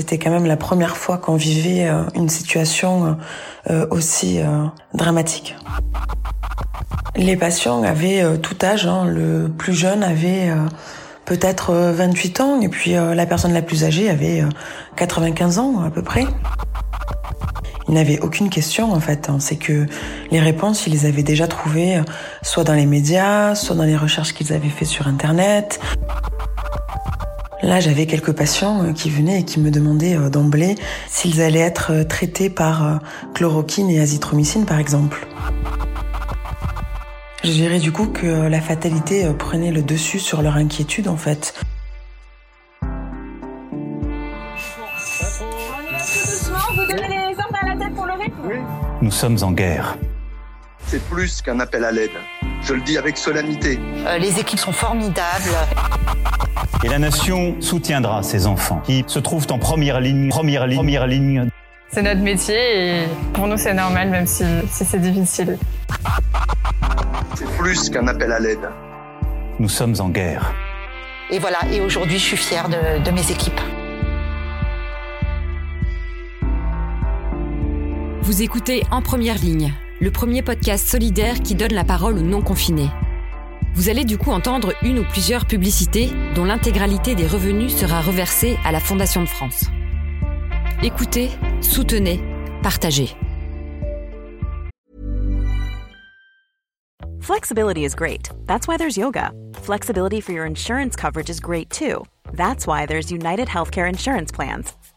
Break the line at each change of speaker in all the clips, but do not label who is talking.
C'était quand même la première fois qu'on vivait une situation aussi dramatique. Les patients avaient tout âge. Hein. Le plus jeune avait peut-être 28 ans et puis la personne la plus âgée avait 95 ans à peu près. Il n'avait aucune question en fait. Hein. C'est que les réponses, ils les avaient déjà trouvées euh, soit dans les médias, soit dans les recherches qu'ils avaient fait sur Internet. Là, j'avais quelques patients euh, qui venaient et qui me demandaient euh, d'emblée s'ils allaient être traités par chloroquine et azithromycine, par exemple. Je dirais du coup que la fatalité prenait le dessus sur leur inquiétude, en fait.
Nous sommes en guerre.
C'est plus qu'un appel à l'aide. Je le dis avec solennité.
Euh, les équipes sont formidables.
Et la nation soutiendra ces enfants qui se trouvent en première ligne, première ligne, première ligne.
C'est notre métier et pour nous c'est normal même si, c'est difficile.
C'est plus qu'un appel à l'aide.
Nous sommes en guerre.
Et voilà, et aujourd'hui je suis fière de mes équipes.
Vous écoutez En Première Ligne, le premier podcast solidaire qui donne la parole aux non-confinés. Vous allez du coup entendre une ou plusieurs publicités dont l'intégralité des revenus sera reversée à la Fondation de France. Écoutez, soutenez, partagez.
Flexibility is great. That's why there's yoga. Flexibility for your insurance coverage is great too. That's why there's United Healthcare Insurance Plans.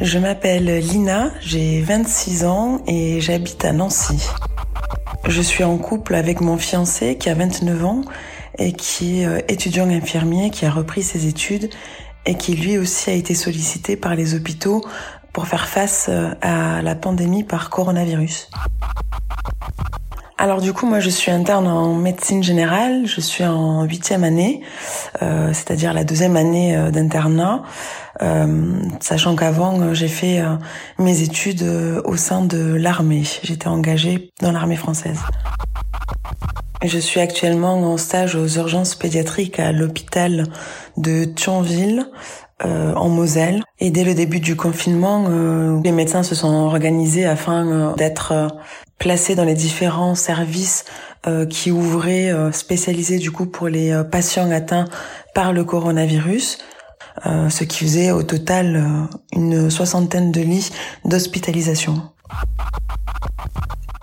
Je m'appelle Lina, j'ai 26 ans et j'habite à Nancy. Je suis en couple avec mon fiancé qui a 29 ans et qui est euh, étudiant infirmier qui a repris ses études et qui lui aussi a été sollicité par les hôpitaux pour faire face euh, à la pandémie par coronavirus. Alors du coup, moi je suis interne en médecine générale, je suis en huitième année, euh, c'est-à-dire la deuxième année euh, d'internat, euh, sachant qu'avant j'ai fait mes études au sein de l'armée. J'étais engagée dans l'armée française. Je suis actuellement en stage aux urgences pédiatriques à l'hôpital de Thionville, en Moselle. Et dès le début du confinement, les médecins se sont organisés afin d'être placés dans les différents services euh, qui ouvraient euh, spécialisés du coup pour les euh, patients atteints par le coronavirus, ce qui faisait au total une soixantaine de lits d'hospitalisation.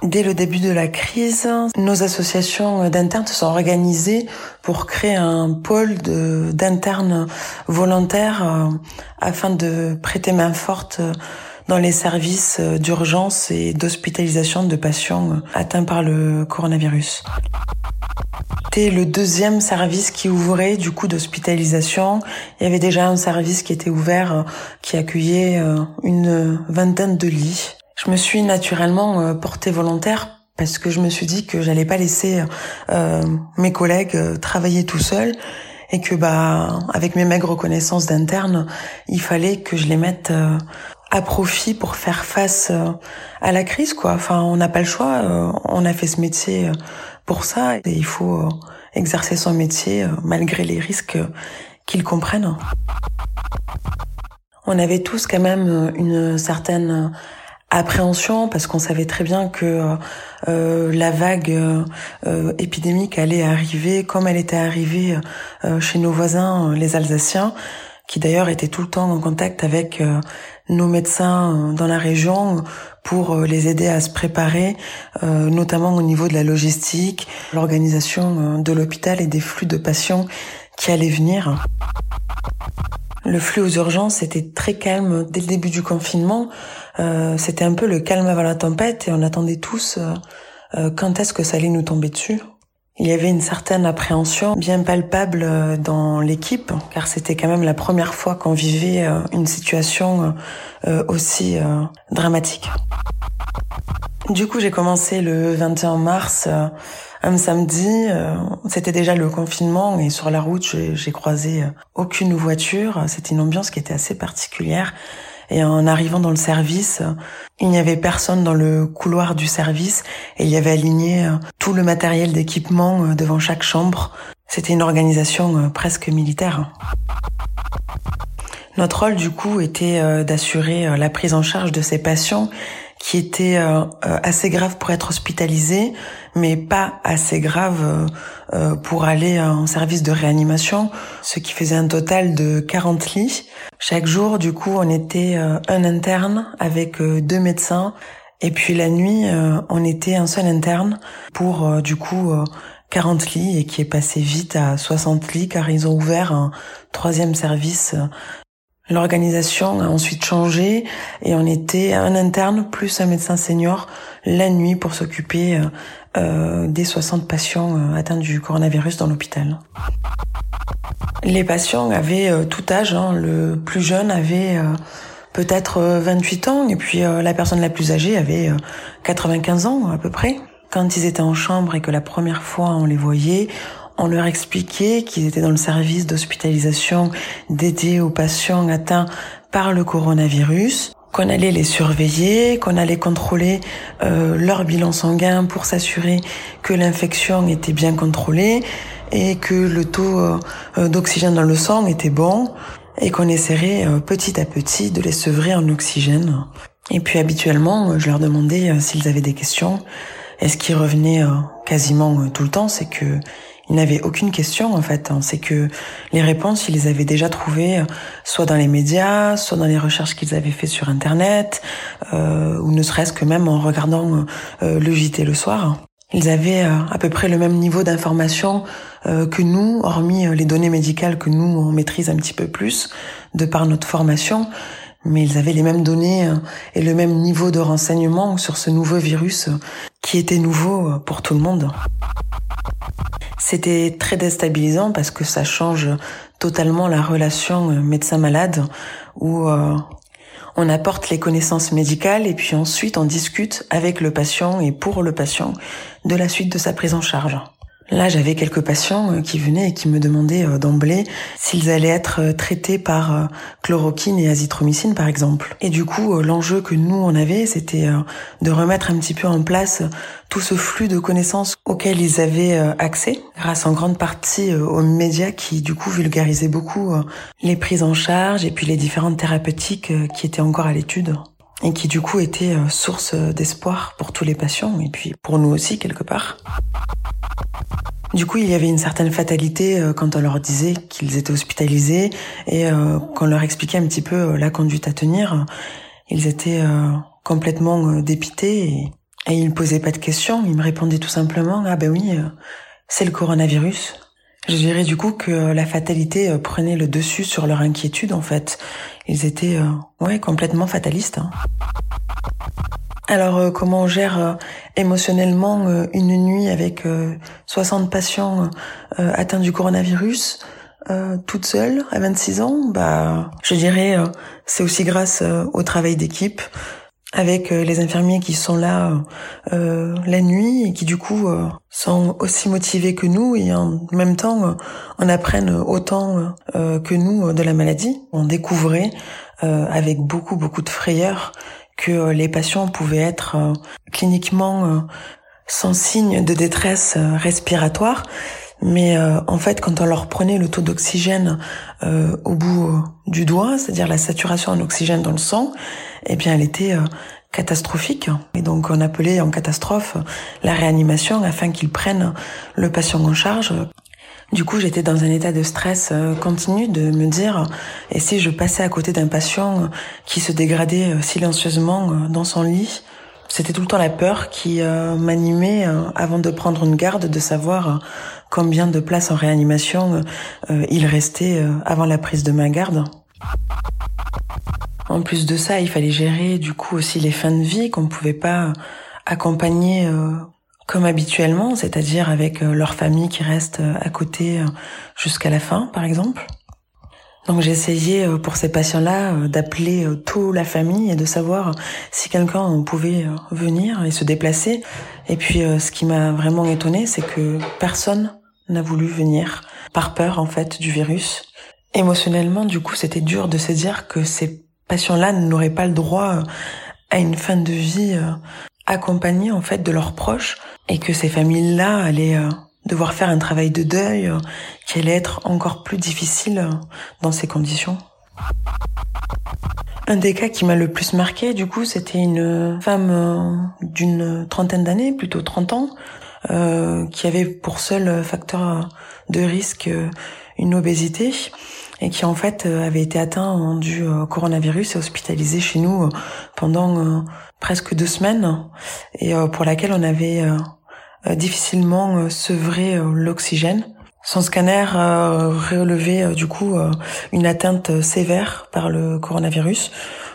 Dès le début de la crise, nos associations d'internes se sont organisées pour créer un pôle d'internes volontaires afin de prêter main forte dans les services euh, d'urgence et d'hospitalisation de patients euh, atteints par le coronavirus. C'était le deuxième service qui ouvrait du coup d'hospitalisation. Il y avait déjà un service qui était ouvert euh, qui accueillait une vingtaine de lits. Je me suis naturellement portée volontaire parce que je me suis dit que j'allais pas laisser mes collègues travailler tout seuls et que bah avec mes maigres connaissances d'interne, il fallait que je les mette à profit pour faire face euh, à la crise quoi. Enfin, on n'a pas le choix, euh, on a fait ce métier euh, pour ça il faut exercer son métier malgré les risques qu'ils comprennent. On avait tous quand même une certaine appréhension parce qu'on savait très bien que la vague épidémique allait arriver comme elle était arrivée chez nos voisins les Alsaciens qui d'ailleurs étaient tout le temps en contact avec nos médecins euh, dans la région pour euh, les aider à se préparer, euh, notamment au niveau de la logistique, l'organisation de l'hôpital et des flux de patients qui allaient venir. Le flux aux urgences était très calme dès le début du confinement. C'était un peu le calme avant la tempête et on attendait tous quand est-ce que ça allait nous tomber dessus. Il y avait une certaine appréhension bien palpable euh, dans l'équipe, car c'était quand même la première fois qu'on vivait euh, une situation euh, aussi dramatique. Du coup, j'ai commencé le 21 mars, un samedi. C'était déjà le confinement et sur la route, j'ai croisé aucune voiture. C'était une ambiance qui était assez particulière. Et en arrivant dans le service, il n'y avait personne dans le couloir du service et il y avait aligné euh, tout le matériel d'équipement euh, devant chaque chambre. C'était une organisation euh, presque militaire. Notre rôle du coup était d'assurer la prise en charge de ces patients qui étaient assez graves pour être hospitalisés, mais pas assez graves pour aller en service de réanimation, ce qui faisait un total de 40 lits. Chaque jour, du coup, on était euh, un interne avec euh, deux médecins. Et puis la nuit, euh, on était un seul interne pour, du coup, 40 lits et qui est passé vite à 60 lits car ils ont ouvert un troisième service. L'organisation a ensuite changé et on était un interne plus un médecin senior la nuit pour s'occuper des 60 patients atteints du coronavirus dans l'hôpital. Les patients avaient euh, tout âge. Hein. Le plus jeune avait euh, peut-être 28 euh, ans et puis la personne la plus âgée avait 95 ans à peu près. Quand ils étaient en chambre et que la première fois on les voyait, on leur expliquait qu'ils étaient dans le service d'hospitalisation dédié aux patients atteints par le coronavirus, qu'on allait les surveiller, qu'on allait contrôler leur bilan sanguin pour s'assurer que l'infection était bien contrôlée, et que le taux euh, euh, d'oxygène dans le sang était bon et qu'on essaierait euh, petit à petit de les sevrer en oxygène. Et puis habituellement, je leur demandais s'ils avaient des questions. Et ce qui revenait quasiment tout le temps, c'est que ils n'avaient aucune question en fait. Hein. C'est que les réponses, ils les avaient déjà trouvées soit dans les médias, soit dans les recherches qu'ils avaient fait sur Internet, euh, ou ne serait-ce que même en regardant le JT le soir. Ils avaient à peu près le même niveau d'information euh, que nous, hormis euh, les données médicales que nous on maîtrise un petit peu plus de par notre formation, mais ils avaient les mêmes données euh, et le même niveau de renseignement sur ce nouveau virus qui était nouveau pour tout le monde. C'était très déstabilisant parce que ça change totalement la relation médecin-malade où on apporte les connaissances médicales et puis ensuite on discute avec le patient et pour le patient de la suite de sa prise en charge. Là, j'avais quelques patients euh, qui venaient et qui me demandaient euh, d'emblée s'ils allaient être euh, traités par chloroquine et azithromycine, par exemple. Et du coup, l'enjeu que nous, on avait, c'était de remettre un petit peu en place tout ce flux de connaissances auxquels ils avaient accès, grâce en grande partie aux médias qui, du coup, vulgarisaient beaucoup les prises en charge et puis les différentes thérapeutiques qui étaient encore à l'étude et qui, du coup, étaient source d'espoir pour tous les patients et puis pour nous aussi, quelque part. Du coup, il y avait une certaine fatalité euh, quand on leur disait qu'ils étaient hospitalisés et euh, qu'on leur expliquait un petit peu euh, la conduite à tenir. Ils étaient complètement dépités et, ils posaient pas de questions. Ils me répondaient tout simplement ah ben oui, c'est le coronavirus. Je dirais du coup que la fatalité prenait le dessus sur leur inquiétude en fait. Ils étaient ouais complètement fatalistes. Hein. Alors euh, comment on gère euh, émotionnellement euh, une nuit avec 60 patients atteints du coronavirus toute seule à 26 ans? Bah, je dirais c'est aussi grâce au travail d'équipe avec les infirmiers qui sont là la nuit et qui du coup sont aussi motivés que nous et en même temps en apprennent autant que nous de la maladie. On découvrait avec beaucoup beaucoup de frayeur que euh, les patients pouvaient être euh, cliniquement euh, sans signe de détresse respiratoire, mais en fait, quand on leur prenait le taux d'oxygène au bout du doigt, c'est-à-dire la saturation en oxygène dans le sang, eh bien, elle était catastrophique. Et donc, on appelait en catastrophe la réanimation afin qu'ils prennent le patient en charge du coup, j'étais dans un état de stress euh, continu de me dire, et si je passais à côté d'un patient qui se dégradait euh, silencieusement euh, dans son lit C'était tout le temps la peur qui m'animait avant de prendre une garde, de savoir combien de places en réanimation il restait avant la prise de ma garde. En plus de ça, il fallait gérer du coup aussi les fins de vie qu'on ne pouvait pas accompagner comme habituellement, c'est-à-dire avec leur famille qui reste à côté jusqu'à la fin, par exemple. Donc j'ai essayé pour ces patients-là d'appeler toute la famille et de savoir si quelqu'un pouvait venir et se déplacer. Et puis ce qui m'a vraiment étonné, c'est que personne n'a voulu venir par peur en fait du virus. Émotionnellement, du coup, c'était dur de se dire que ces patients-là n'auraient pas le droit à une fin de vie euh, accompagnée en fait de leurs proches et que ces familles-là allaient euh, devoir faire un travail de deuil euh, qui allait être encore plus difficile dans ces conditions. Un des cas qui m'a le plus marqué, du coup, c'était une femme d'une trentaine d'années, plutôt 30 ans, euh, qui avait pour seul facteur de risque une obésité et qui en fait avait été atteint du coronavirus et hospitalisé chez nous pendant presque deux semaines et pour laquelle on avait difficilement sevré l'oxygène. Son scanner relevait du coup une atteinte sévère par le coronavirus,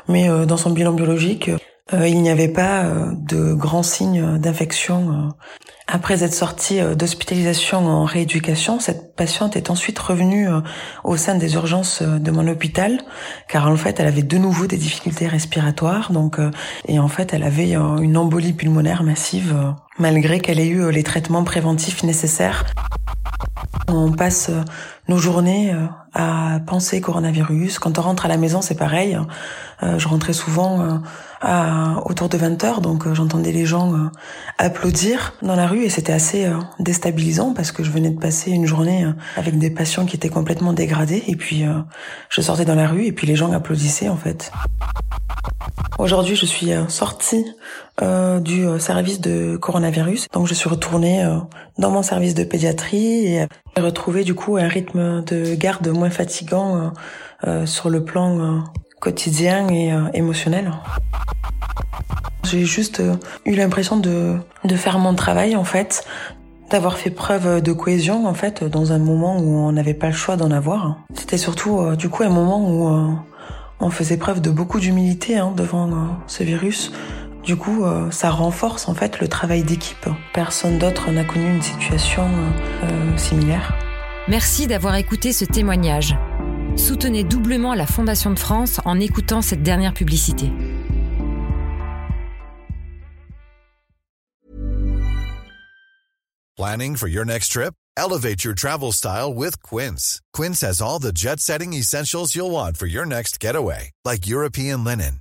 mais dans son bilan biologique, il n'y avait pas de grands signes d'infection après être sortie euh, d'hospitalisation en rééducation, cette patiente est ensuite revenue euh, au sein des urgences euh, de mon hôpital, car en fait, elle avait de nouveau des difficultés respiratoires, donc et en fait, elle avait une embolie pulmonaire massive, malgré qu'elle ait eu les traitements préventifs nécessaires. On passe nos journées à penser coronavirus. Quand on rentre à la maison, c'est pareil. Je rentrais souvent à autour de 20 heures, donc j'entendais les gens applaudir dans la rue et c'était assez euh, déstabilisant parce que je venais de passer une journée euh, avec des patients qui étaient complètement dégradés et puis euh, je sortais dans la rue et puis les gens applaudissaient en fait. Aujourd'hui, je suis sortie du service de coronavirus, donc je suis retournée dans mon service de pédiatrie et j'ai retrouvé du coup un rythme de garde moins fatigant sur le plan quotidien et émotionnel. J'ai juste euh, eu l'impression de, de faire mon travail en fait, d'avoir fait preuve de cohésion en fait dans un moment où on n'avait pas le choix d'en avoir. C'était surtout euh, du coup un moment où euh, on faisait preuve de beaucoup d'humilité hein, devant ce virus. Du coup, ça renforce en fait le travail d'équipe. Personne d'autre n'a connu une situation similaire.
Merci d'avoir écouté ce témoignage. Soutenez doublement la Fondation de France en écoutant cette dernière publicité.
Planning for your next trip? Elevate your travel style with Quince. Quince has all the jet setting essentials you'll want for your next getaway, like European linen,